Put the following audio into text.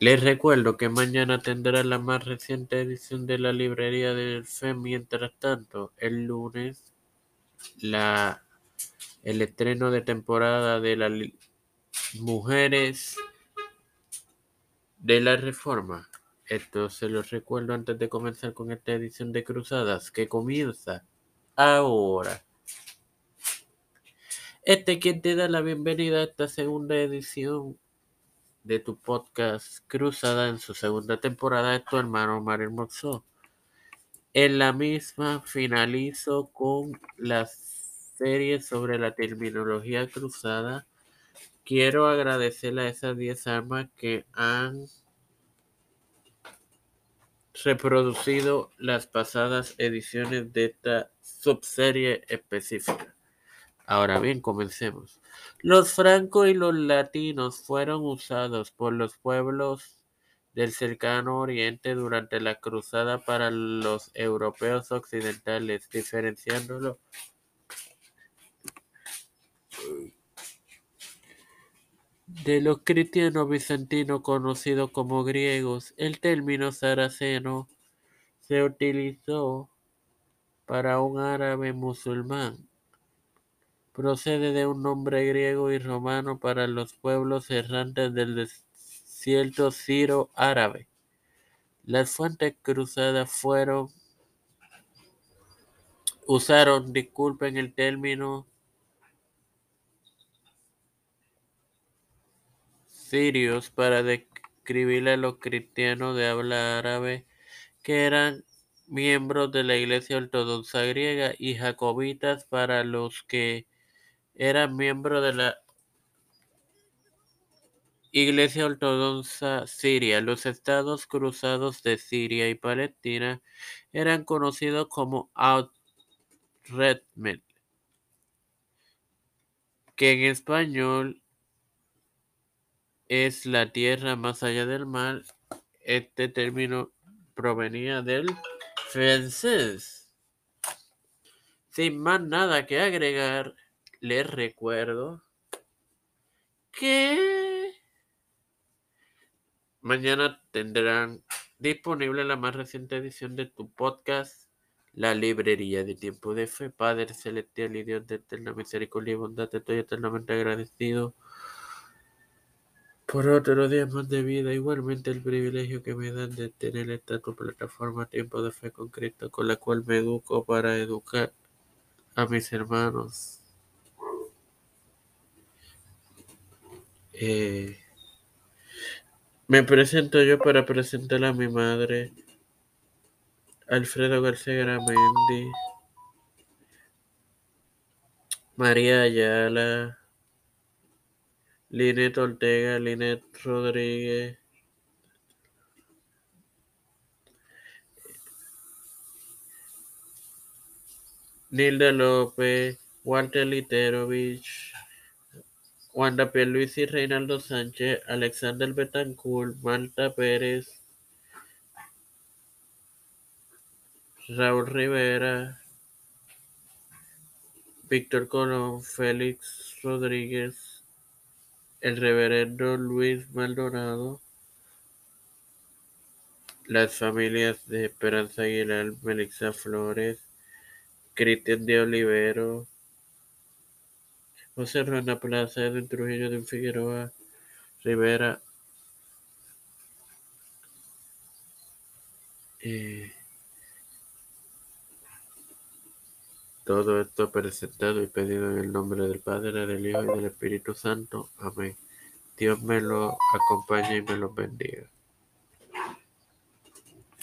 Les recuerdo que mañana tendrá la más reciente edición de la librería del FEM. Mientras tanto, el lunes, la, el estreno de temporada de las mujeres de la reforma. Esto se los recuerdo antes de comenzar con esta edición de Cruzadas que comienza ahora. Este quien te da la bienvenida a esta segunda edición de tu podcast Cruzada en su segunda temporada es tu hermano Mario Moxó. En la misma finalizo con la serie sobre la terminología cruzada. Quiero agradecerle a esas 10 armas que han reproducido las pasadas ediciones de esta subserie específica. Ahora bien, comencemos. Los francos y los latinos fueron usados por los pueblos del cercano oriente durante la cruzada para los europeos occidentales, diferenciándolo de los cristianos bizantinos conocidos como griegos. El término saraceno se utilizó para un árabe musulmán procede de un nombre griego y romano para los pueblos errantes del desierto ciro árabe. Las fuentes cruzadas fueron usaron, disculpen el término sirios para describir a los cristianos de habla árabe que eran miembros de la Iglesia Ortodoxa griega y jacobitas para los que era miembro de la Iglesia Ortodoxa Siria. Los estados cruzados de Siria y Palestina eran conocidos como Outredmed, que en español es la tierra más allá del mar. Este término provenía del francés. Sin más nada que agregar, les recuerdo que mañana tendrán disponible la más reciente edición de tu podcast, La Librería de Tiempo de Fe. Padre Celestial y Dios de eterna misericordia y bondad, te estoy eternamente agradecido por otro día más de vida. Igualmente el privilegio que me dan de tener esta tu plataforma Tiempo de Fe con con la cual me educo para educar a mis hermanos Eh, me presento yo para presentar a mi madre, Alfredo García Gramendi, María Ayala, Linet Ortega, Linet Rodríguez, Nilda López, Walter Literovich, Wanda y Reinaldo Sánchez, Alexander Betancourt, Marta Pérez, Raúl Rivera, Víctor Colón, Félix Rodríguez, el reverendo Luis Maldonado, las familias de Esperanza Aguilar, Melissa Flores, Cristian de Olivero, José Rana Plaza, Edwin Trujillo de Figueroa Rivera. Eh, todo esto presentado y pedido en el nombre del Padre, del Hijo y del Espíritu Santo. Amén. Dios me lo acompañe y me lo bendiga.